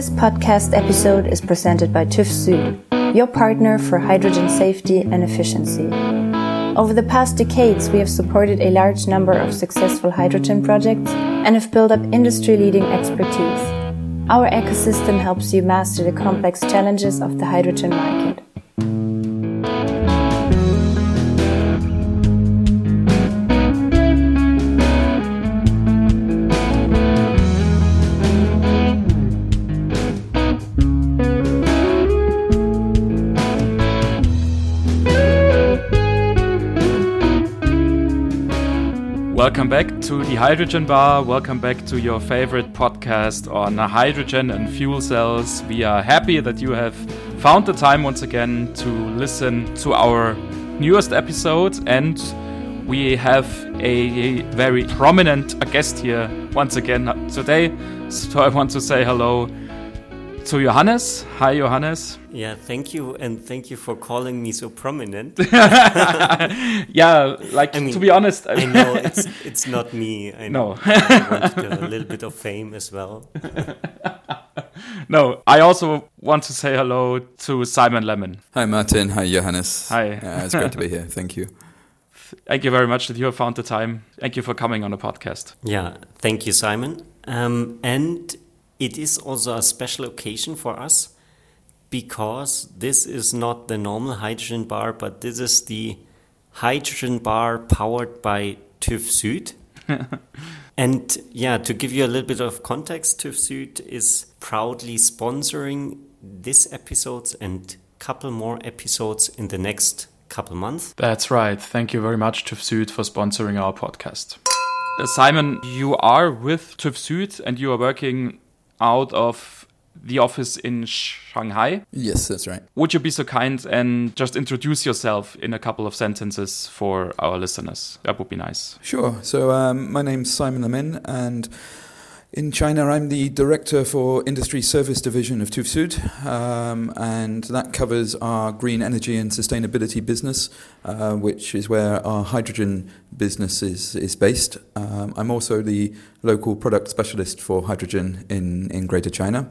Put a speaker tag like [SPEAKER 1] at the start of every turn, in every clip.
[SPEAKER 1] This podcast episode is presented by TÜV Süd, your partner for hydrogen safety and efficiency. Over the past decades, we have supported a large number of successful hydrogen projects and have built up industry leading expertise. Our ecosystem helps you master the complex challenges of the hydrogen market.
[SPEAKER 2] Welcome back to the Hydrogen Bar. Welcome back to your favorite podcast on hydrogen and fuel cells. We are happy that you have found the time once again to listen to our newest episode. And we have a very prominent guest here once again today. So I want to say hello to Johannes. Hi, Johannes.
[SPEAKER 3] Yeah, thank you, and thank you for calling me so prominent.
[SPEAKER 2] yeah, like I mean, to be honest,
[SPEAKER 3] I know it's it's not me. I
[SPEAKER 2] know.
[SPEAKER 3] No. I wanted a little bit of fame as well.
[SPEAKER 2] no, I also want to say hello to Simon Lemin.
[SPEAKER 4] Hi, Martin. Hi, Johannes.
[SPEAKER 2] Hi.
[SPEAKER 4] Yeah, it's great to be here. Thank you.
[SPEAKER 2] Thank you very much that you have found the time. Thank you for coming on the podcast.
[SPEAKER 3] Yeah, thank you, Simon. Um, and it is also a special occasion for us because this is not the normal hydrogen bar, but this is the hydrogen bar powered by TÜV Süd. and yeah, to give you a little bit of context, TÜV Süd is proudly sponsoring this episodes and couple more episodes in the next couple months.
[SPEAKER 2] That's right. Thank you very much, TÜV Süd, for sponsoring our podcast. Uh, Simon, you are with TÜV Süd and you are working out of the office in Shanghai.
[SPEAKER 4] Yes, that's right.
[SPEAKER 2] Would you be so kind and just introduce yourself in a couple of sentences for our listeners? That would be nice.
[SPEAKER 4] Sure. So, um, my name's Simon Lemin, and in China, I'm the director for Industry Service Division of TÜV um, and that covers our green energy and sustainability business, uh, which is where our hydrogen business is, is based. Um, I'm also the local product specialist for hydrogen in, in Greater China.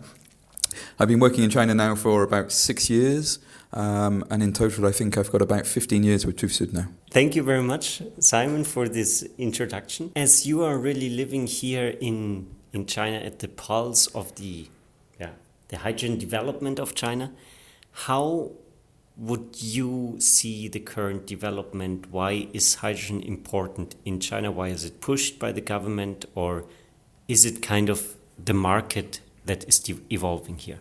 [SPEAKER 4] I've been working in China now for about six years. Um, and in total, I think I've got about 15 years with TÜV now.
[SPEAKER 3] Thank you very much, Simon, for this introduction. As you are really living here in in China at the pulse of the yeah the hydrogen development of China. How would you see the current development? Why is hydrogen important in China? Why is it pushed by the government, or is it kind of the market that is evolving here?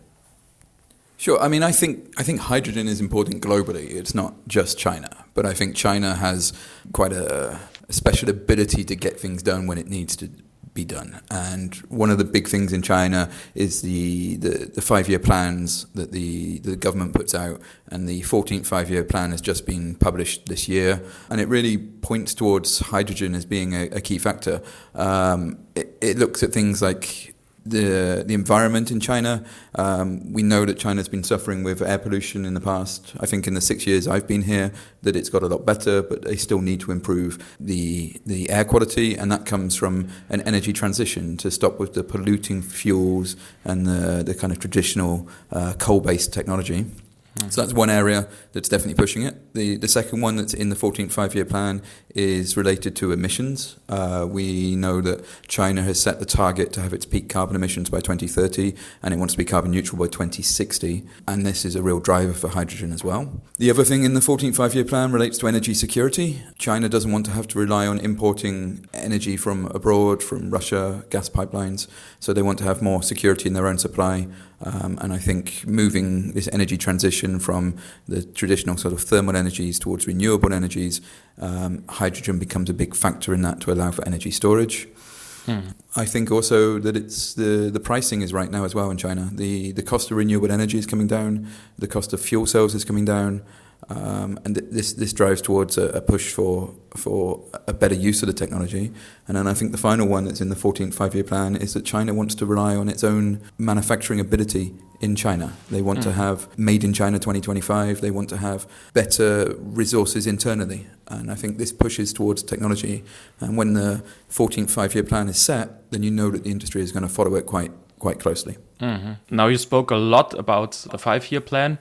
[SPEAKER 4] Sure. I mean, I think I think hydrogen is important globally. It's not just China, but I think China has quite a, a special ability to get things done when it needs to be done. And one of the big things in China is the, the, the five year plans that the, the government puts out. And the 14th five year plan has just been published this year. And it really points towards hydrogen as being a, a key factor. Um, it, it looks at things like the the environment in China. Um, we know that China's been suffering with air pollution in the past. I think in the six years I've been here, that it's got a lot better, but they still need to improve the the air quality, and that comes from an energy transition to stop with the polluting fuels and the the kind of traditional uh, coal based technology. So that's one area that's definitely pushing it. The the second one that's in the 14th five year plan is related to emissions. Uh, we know that China has set the target to have its peak carbon emissions by 2030, and it wants to be carbon neutral by 2060. And this is a real driver for hydrogen as well. The other thing in the 14th five year plan relates to energy security. China doesn't want to have to rely on importing energy from abroad, from Russia, gas pipelines. So they want to have more security in their own supply. Um, and I think moving this energy transition from the traditional sort of thermal energies towards renewable energies, um, hydrogen becomes a big factor in that to allow for energy storage. Hmm. I think also that it's the the pricing is right now as well in China. The the cost of renewable energy is coming down. The cost of fuel cells is coming down. Um, and th- this this drives towards a, a, push for for a better use of the technology. And then I think the final one that's in the 14th five-year plan is that China wants to rely on its own manufacturing ability in China. They want mm. to have made in China 2025. They want to have better resources internally. And I think this pushes towards technology. And when the 14th five-year plan is set, then you know that the industry is going to follow it quite quite closely.
[SPEAKER 2] Mm-hmm. Now you spoke a lot about the five-year plan.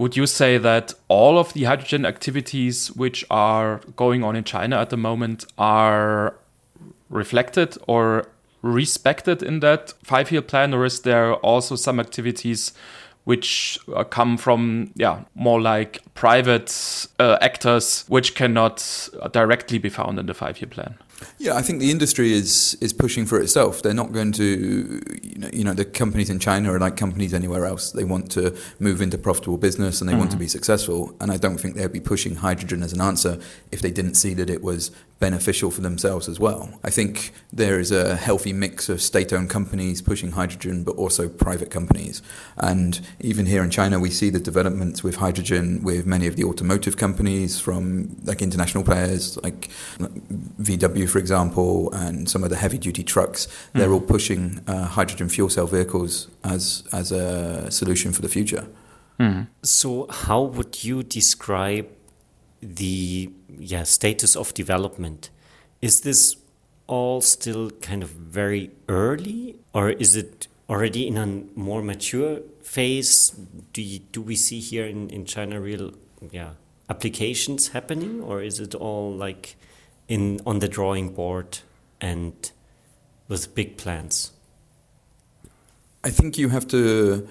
[SPEAKER 2] Would you say that all of the hydrogen activities which are going on in China at the moment are reflected or respected in that five year plan, or is there also some activities which uh, come from yeah more like private uh, actors which cannot directly be found in the five year plan?
[SPEAKER 4] Yeah, I think the industry is is pushing for itself. They're not going to, you know, you know, the companies in China are like companies anywhere else. They want to move into profitable business and they mm-hmm. want to mm-hmm. be successful. And I don't think they'd be pushing hydrogen as an answer if they didn't see that it was beneficial for themselves as well. I think there is a healthy mix of state owned companies pushing hydrogen, but also private companies. And even here in China, we see the developments with hydrogen with many of the automotive companies from like international players like VW, for example, and some of the heavy duty trucks. Mm. They're all pushing uh, hydrogen fuel cell vehicles as, as a solution for the future.
[SPEAKER 3] Mm. So, how would you describe the yeah status of development. Is this all still kind of very early, or is it already in a more mature phase? Do you, do we see here in, in China real yeah applications happening, or is it all like in on the drawing board and with big plans?
[SPEAKER 4] I think you have to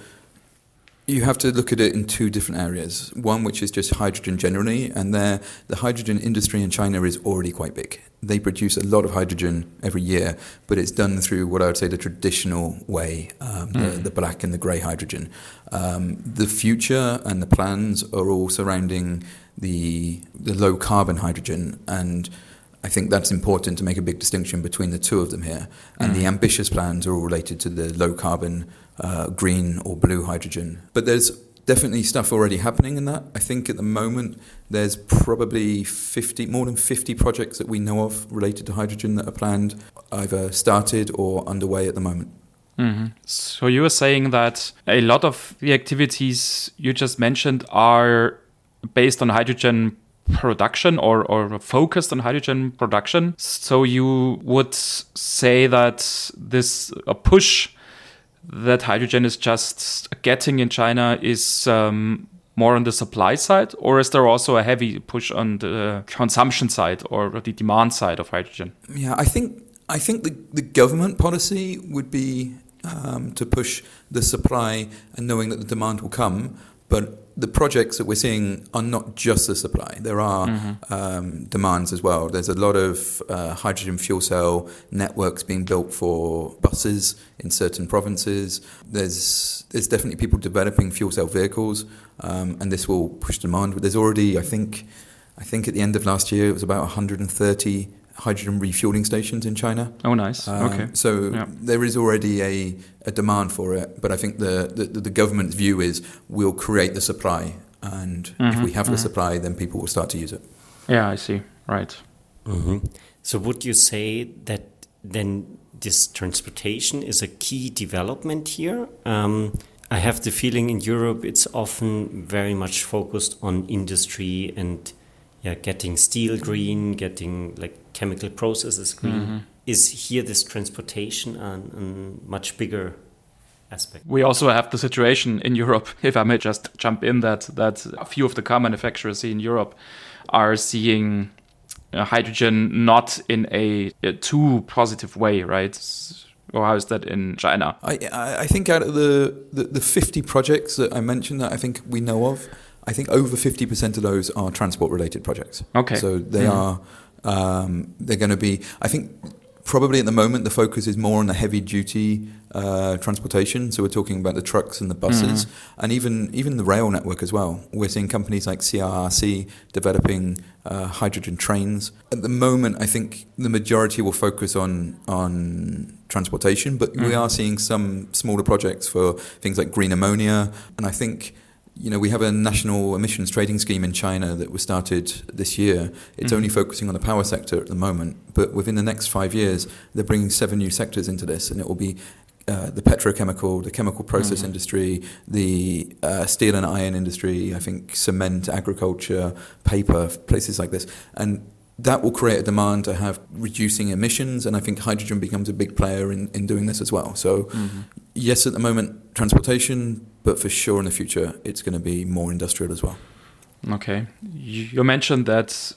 [SPEAKER 4] you have to look at it in two different areas. One, which is just hydrogen generally, and there, the hydrogen industry in China is already quite big. They produce a lot of hydrogen every year, but it's done through what I would say the traditional way, um, mm. the, the, black and the grey hydrogen. Um, the future and the plans are all surrounding the the low carbon hydrogen and I think that's important to make a big distinction between the two of them here. And mm. the ambitious plans are all related to the low carbon uh, green or blue hydrogen. But there's definitely stuff already happening in that. I think at the moment there's probably 50, more than 50 projects that we know of related to hydrogen that are planned, either started or underway at the moment.
[SPEAKER 2] Mm-hmm. So you were saying that a lot of the activities you just mentioned are based on hydrogen production or, or focused on hydrogen production. So you would say that this a push that hydrogen is just getting in China is um, more on the supply side, or is there also a heavy push on the consumption side or the demand side of hydrogen?
[SPEAKER 4] Yeah, I think I think the, the government policy would be um, to push the supply and knowing that the demand will come, but the projects that we're seeing are not just the supply. There are mm-hmm. um, demands as well. There's a lot of uh, hydrogen fuel cell networks being built for buses in certain provinces. There's there's definitely people developing fuel cell vehicles, um, and this will push demand. But there's already, I think, I think at the end of last year, it was about 130 hydrogen refueling stations in China.
[SPEAKER 2] Oh, nice. Um, okay.
[SPEAKER 4] So yeah. there is already a, a demand for it, but I think the, the, the government's view is we'll create the supply, and mm-hmm, if we have mm-hmm. the supply, then people will start to use it.
[SPEAKER 2] Yeah, I see. Right.
[SPEAKER 3] Mm-hmm. So would you say that then this transportation is a key development here? Um, I have the feeling in Europe it's often very much focused on industry and yeah, getting steel green, getting like chemical processes green. Mm -hmm. Is here this transportation a, a much bigger aspect?
[SPEAKER 2] We also have the situation in Europe, if I may just jump in, that that a few of the car manufacturers in Europe are seeing uh, hydrogen not in a, a, too positive way, right? Or how is that in China?
[SPEAKER 4] I I think out of the, the, the 50 projects that I mentioned that I think we know of, I think over 50% of those are transport related projects.
[SPEAKER 2] Okay.
[SPEAKER 4] So they mm. are um, they're going to be, I think, probably at the moment the focus is more on the heavy duty uh, transportation. So we're talking about the trucks and the buses, mm and even even the rail network as well. We're seeing companies like CRRC developing uh, hydrogen trains. At the moment, I think the majority will focus on on transportation, but mm we are seeing some smaller projects for things like green ammonia, and I think you know, we have a national emissions trading scheme in China that was started this year. It's mm-hmm. only focusing on the power sector at the moment, but within the next five years, they're bringing seven new sectors into this, and it will be uh, the petrochemical, the chemical process mm-hmm. industry, the uh, steel and iron industry, I think cement, agriculture, paper, places like this. And that will create a demand to have reducing emissions, and I think hydrogen becomes a big player in, in doing this as well. So mm-hmm yes, at the moment, transportation, but for sure in the future, it's going to be more industrial as well.
[SPEAKER 2] Okay. You mentioned that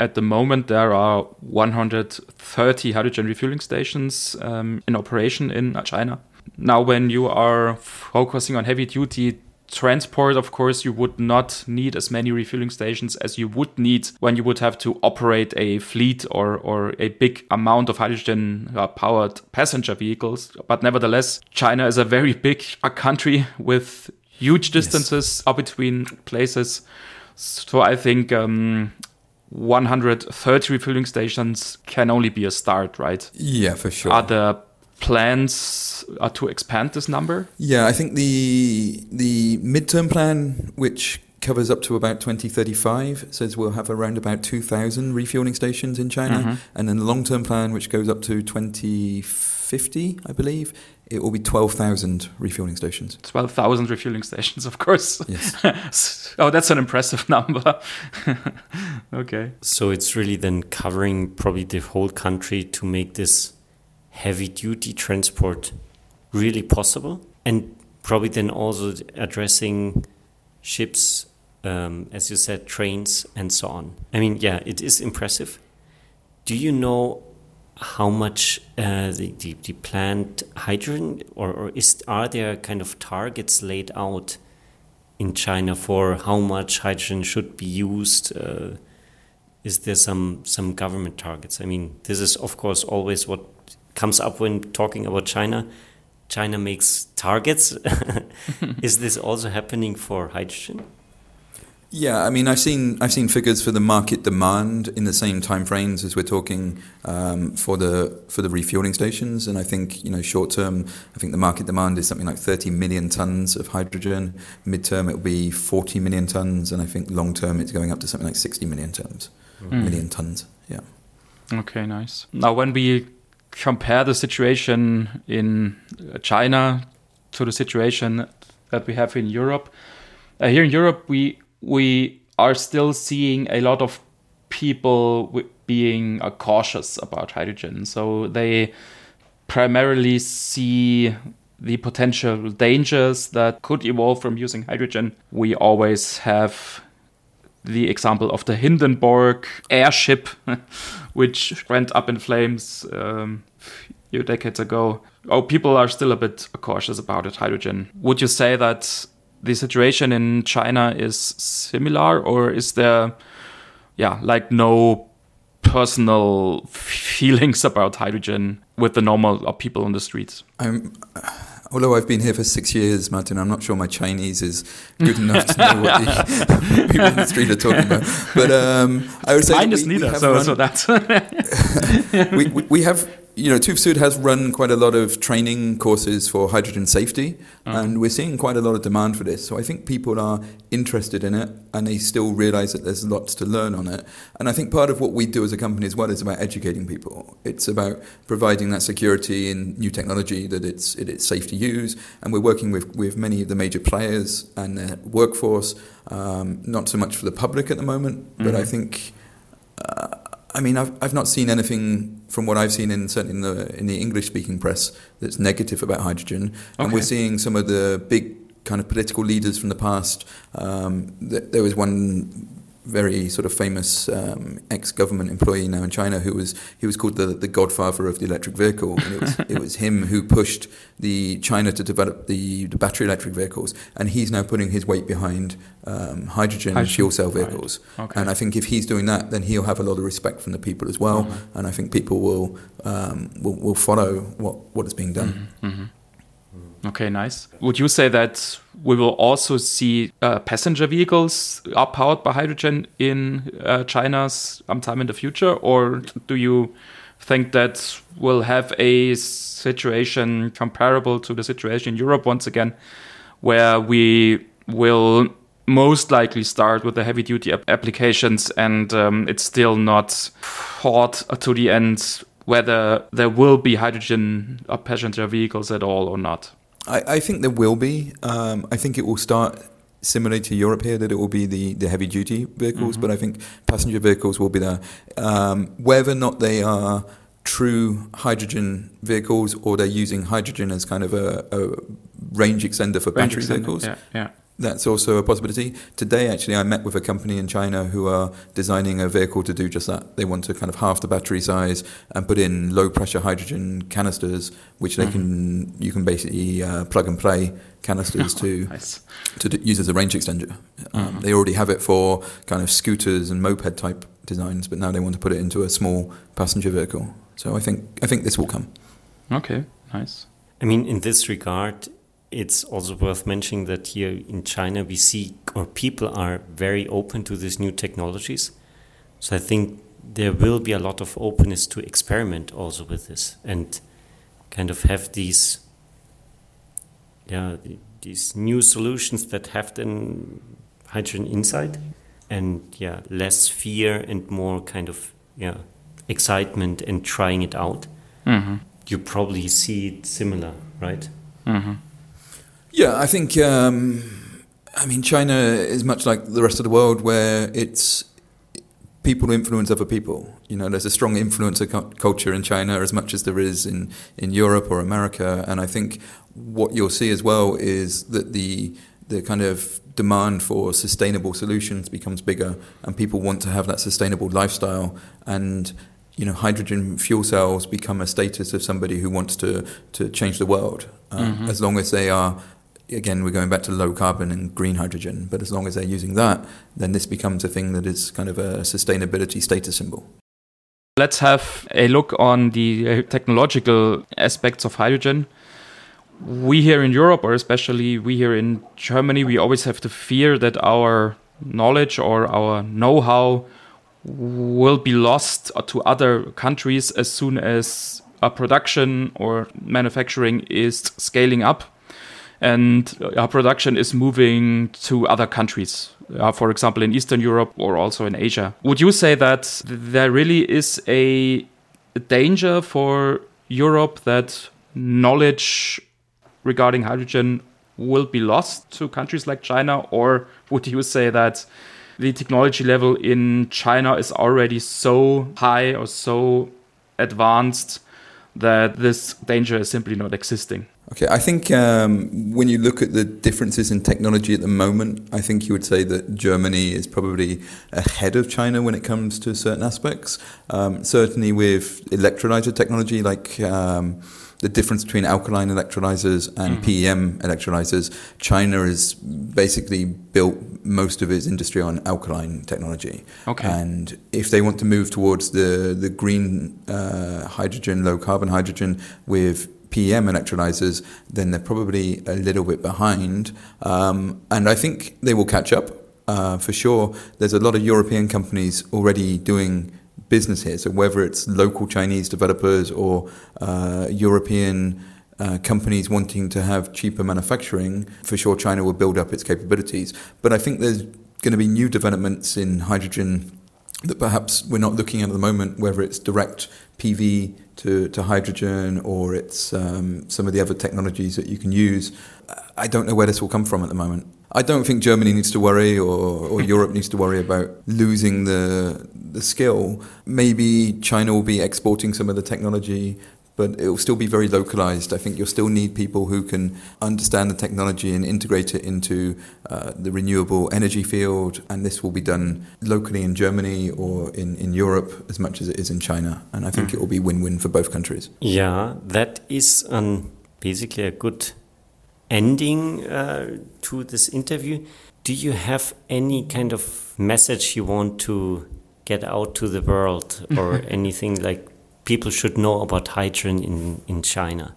[SPEAKER 2] at the moment there are 130 hydrogen refueling stations um, in operation in China. Now, when you are focusing on heavy duty transport, of course, you would not need as many refueling stations as you would need when you would have to operate a fleet or, or a big amount of hydrogen powered passenger vehicles. But nevertheless, China is a very big a country with huge distances yes. between places. So I think um, 130 refueling stations can only be a start, right?
[SPEAKER 4] Yeah, for sure.
[SPEAKER 2] Plans uh, to expand this number?
[SPEAKER 4] Yeah, I think the the midterm plan, which covers up to about 2035, says we'll have around about 2,000 refueling stations in China, mm-hmm. and then the long-term plan, which goes up to 2050, I believe, it will be 12,000 refueling stations.
[SPEAKER 2] 12,000 refueling stations, of course.
[SPEAKER 4] Yes.
[SPEAKER 2] oh, that's an impressive number. okay.
[SPEAKER 3] So it's really then covering probably the whole country to make this heavy duty transport really possible? And probably then also addressing ships um, as you said trains and so on. I mean yeah it is impressive. Do you know how much uh, the, the, the, planned hydrogen or, or is are there kind of targets laid out in China for how much hydrogen should be used? Uh, is there some some government targets? I mean this is of course always what comes up when talking about China. China makes targets. Is this also happening for hydrogen?
[SPEAKER 4] Yeah, I mean, I've seen I've seen figures for the market demand in the same timeframes as we're talking um, for the for the refueling stations, and I think you know short term, I think the market demand is something like 30 million tons of hydrogen. Midterm, it will be 40 million tons, and I think long term, it's going up to something like 60 million tons. Mm. Million tons, yeah.
[SPEAKER 2] Okay, nice. Now, when we compare the situation in China to the situation that we have in Europe. Uh, here in Europe, we we are still seeing a lot of people being uh, cautious about hydrogen. So they primarily see the potential dangers that could evolve from using hydrogen. We always have the example of the Hindenburg airship, which went up in flames um, a few decades ago. Oh, people are still a bit cautious about it, hydrogen. Would you say that the situation in China is similar, or is there, yeah, like no personal feelings about hydrogen with the normal people on the streets?
[SPEAKER 4] I'm although I've been here for six years, Martin, I'm not sure my Chinese is good enough to know what the people in the street are talking about. But um, I would say
[SPEAKER 2] mine is neither. So, run, so that's
[SPEAKER 4] we, we, we have you know, TÜV has run quite a lot of training courses for hydrogen safety, uh-huh. and we're seeing quite a lot of demand for this. So I think people are interested in it, and they still realise that there's lots to learn on it. And I think part of what we do as a company as well is about educating people. It's about providing that security in new technology that it's it is safe to use, and we're working with with many of the major players and their workforce. Um, not so much for the public at the moment, but mm-hmm. I think. I mean, I've, I've not seen anything from what I've seen in certainly in the in the English speaking press that's negative about hydrogen, okay. and we're seeing some of the big kind of political leaders from the past. Um, there was one very sort of famous um, ex-government employee now in China who was he was called the the godfather of the electric vehicle and it was it was him who pushed the China to develop the, the battery electric vehicles and he's now putting his weight behind um, hydrogen, hydrogen, fuel cell vehicles right. okay. and I think if he's doing that then he'll have a lot of respect from the people as well mm-hmm. and I think people will, um, will will follow what what is being done.
[SPEAKER 2] Mm-hmm. Mm-hmm. Okay, nice. Would you say that we will also see uh, passenger vehicles are powered by hydrogen in uh, China sometime in the future, or do you think that we'll have a situation comparable to the situation in Europe once again, where we will most likely start with the heavy duty applications and um, it's still not thought to the end whether there will be hydrogen passenger vehicles at all or not?
[SPEAKER 4] I, I think there will be. Um, I think it will start similarly to Europe here, that it will be the, the heavy duty vehicles, mm-hmm. but I think passenger vehicles will be there. Um, whether or not they are true hydrogen vehicles or they're using hydrogen as kind of a, a range extender for
[SPEAKER 2] Range
[SPEAKER 4] battery
[SPEAKER 2] extender,
[SPEAKER 4] vehicles.
[SPEAKER 2] Yeah, yeah.
[SPEAKER 4] That's also a possibility. Today, actually, I met with a company in China who are designing a vehicle to do just that. They want to kind of half the battery size and put in low pressure hydrogen canisters, which they can you can basically uh, plug and play canisters to
[SPEAKER 2] Nice.
[SPEAKER 4] to d- use as a range extender. Um, They already have it for kind of scooters and moped type designs, but now they want to put it into a small passenger vehicle. So I think I think this will come.
[SPEAKER 2] Okay, nice.
[SPEAKER 3] I mean, in this regard, it's also worth mentioning that here in China we see or people are very open to these new technologies. So I think there will be a lot of openness to experiment also with this and kind of have these yeah these new solutions that have then hydrogen inside and yeah less fear and more kind of yeah excitement and trying it out
[SPEAKER 2] Mm-hmm.
[SPEAKER 3] you probably see it similar, right?
[SPEAKER 2] Mm-hmm.
[SPEAKER 4] Yeah, I think. Um, I mean, China is much like the rest of the world, where it's people influence other people. You know, there's a strong influencer cu- culture in China as much as there is in in Europe or America, and I think what you'll see as well is that the the kind of demand for sustainable solutions becomes bigger, and people want to have that sustainable lifestyle and. You know, hydrogen fuel cells become a status of somebody who wants to to change the world, uh, as long as they are again, we're going back to low carbon and green hydrogen, but as long as they're using that, then this becomes a thing that is kind of a sustainability status symbol.
[SPEAKER 2] Let's have a look on the uh, technological aspects of hydrogen. We here in Europe, or especially we here in Germany, we always have the fear that our knowledge or our know how will be lost to other countries as soon as a production or manufacturing is scaling up and our production is moving to other countries, uh, for example, in Eastern Europe or also in Asia. Would you say that there really is a danger for Europe that knowledge regarding hydrogen will be lost to countries like China? Or would you say that the technology level in China is already so high or so advanced that this danger is simply not existing?
[SPEAKER 4] Okay, I think um, when you look at the differences in technology at the moment, I think you would say that Germany is probably ahead of China when it comes to certain aspects. Um, certainly with electrolyzer technology, like um, the difference between alkaline electrolyzers and PEM electrolyzers, China has basically built most of its industry on alkaline technology.
[SPEAKER 2] Okay.
[SPEAKER 4] And if they want to move towards the the green uh, hydrogen, low carbon hydrogen with PEM electrolyzers, then they're probably a little bit behind. Um, and I think they will catch up uh, for sure. There's a lot of European companies already doing business here. So whether it's local Chinese developers or uh, European uh, companies wanting to have cheaper manufacturing, for sure China will build up its capabilities. But I think there's going to be new developments in hydrogen that perhaps we're not looking at at the moment, whether it's direct PV to, to hydrogen or it's um, some of the other technologies that you can use. I don't know where this will come from at the moment. I don't think Germany needs to worry or, or Europe needs to worry about losing the, the skill. Maybe China will be exporting some of the technology, but it will still be very localized. I think you'll still need people who can understand the technology and integrate it into uh, the renewable energy field. And this will be done locally in Germany or in, in Europe as much as it is in China. And I think it will be win win for both countries.
[SPEAKER 3] Yeah, that is um, basically a good ending uh, to this interview. Do you have any kind of message you want to get out to the world or anything like people should know about hydrogen in, in China?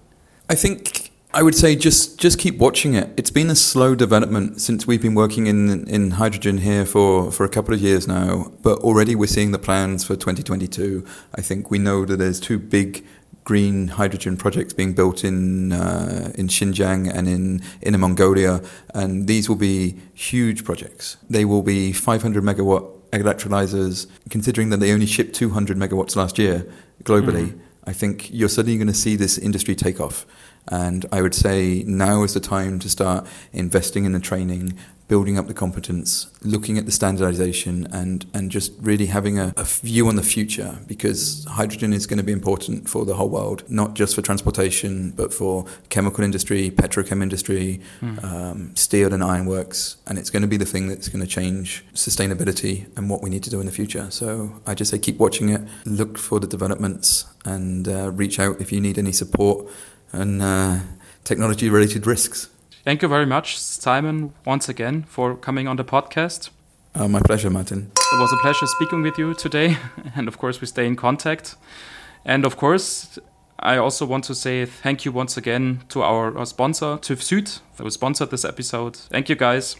[SPEAKER 4] I think I would say just just keep watching it. It's been a slow development since we've been working in in hydrogen here for for a couple of years now, but already we're seeing the plans for 2022. I think we know that there's two big green hydrogen projects being built in uh, in Xinjiang and in Inner Mongolia, and these will be huge projects. They will be 500 megawatt electrolyzers. Considering that they only shipped 200 megawatts last year globally, mm. I think you're suddenly going to see this industry take off. And I would say now is the time to start investing in the training, building up the competence, looking at the standardization, and, and just really having a, a view on the future because hydrogen is going to be important for the whole world, not just for transportation, but for chemical industry, petrochem industry, mm. um, steel and ironworks. And it's going to be the thing that's going to change sustainability and what we need to do in the future. So I just say keep watching it, look for the developments, and uh, reach out if you need any support and uh, technology related risks.
[SPEAKER 2] Thank you very much, Simon, once again for coming on the podcast.
[SPEAKER 4] Uh, my pleasure, Martin.
[SPEAKER 2] It was a pleasure speaking with you today. And of course, we stay in contact. And of course, I also want to say thank you once again to our, sponsor, TÜV Süd, who sponsored this episode. Thank you, guys.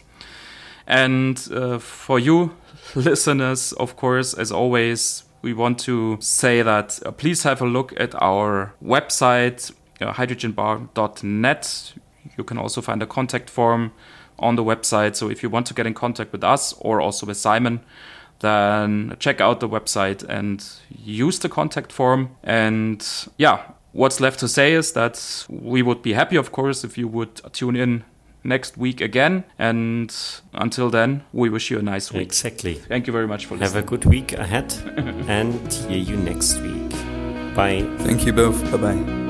[SPEAKER 2] And uh, for you listeners, of course, as always, we want to say that uh, please have a look at our website, uh, hydrogenbar.net. You can also find a contact form on the website. So if you want to get in contact with us or also with Simon, then check out the website and use the contact form. And yeah, what's left to say is that we would be happy, of course, if you would tune in next week again. And until then, we wish you a nice week.
[SPEAKER 3] Exactly.
[SPEAKER 2] Thank you very much for listening.
[SPEAKER 3] Have a good week ahead and hear you next week. Bye.
[SPEAKER 4] Thank you both. Bye bye.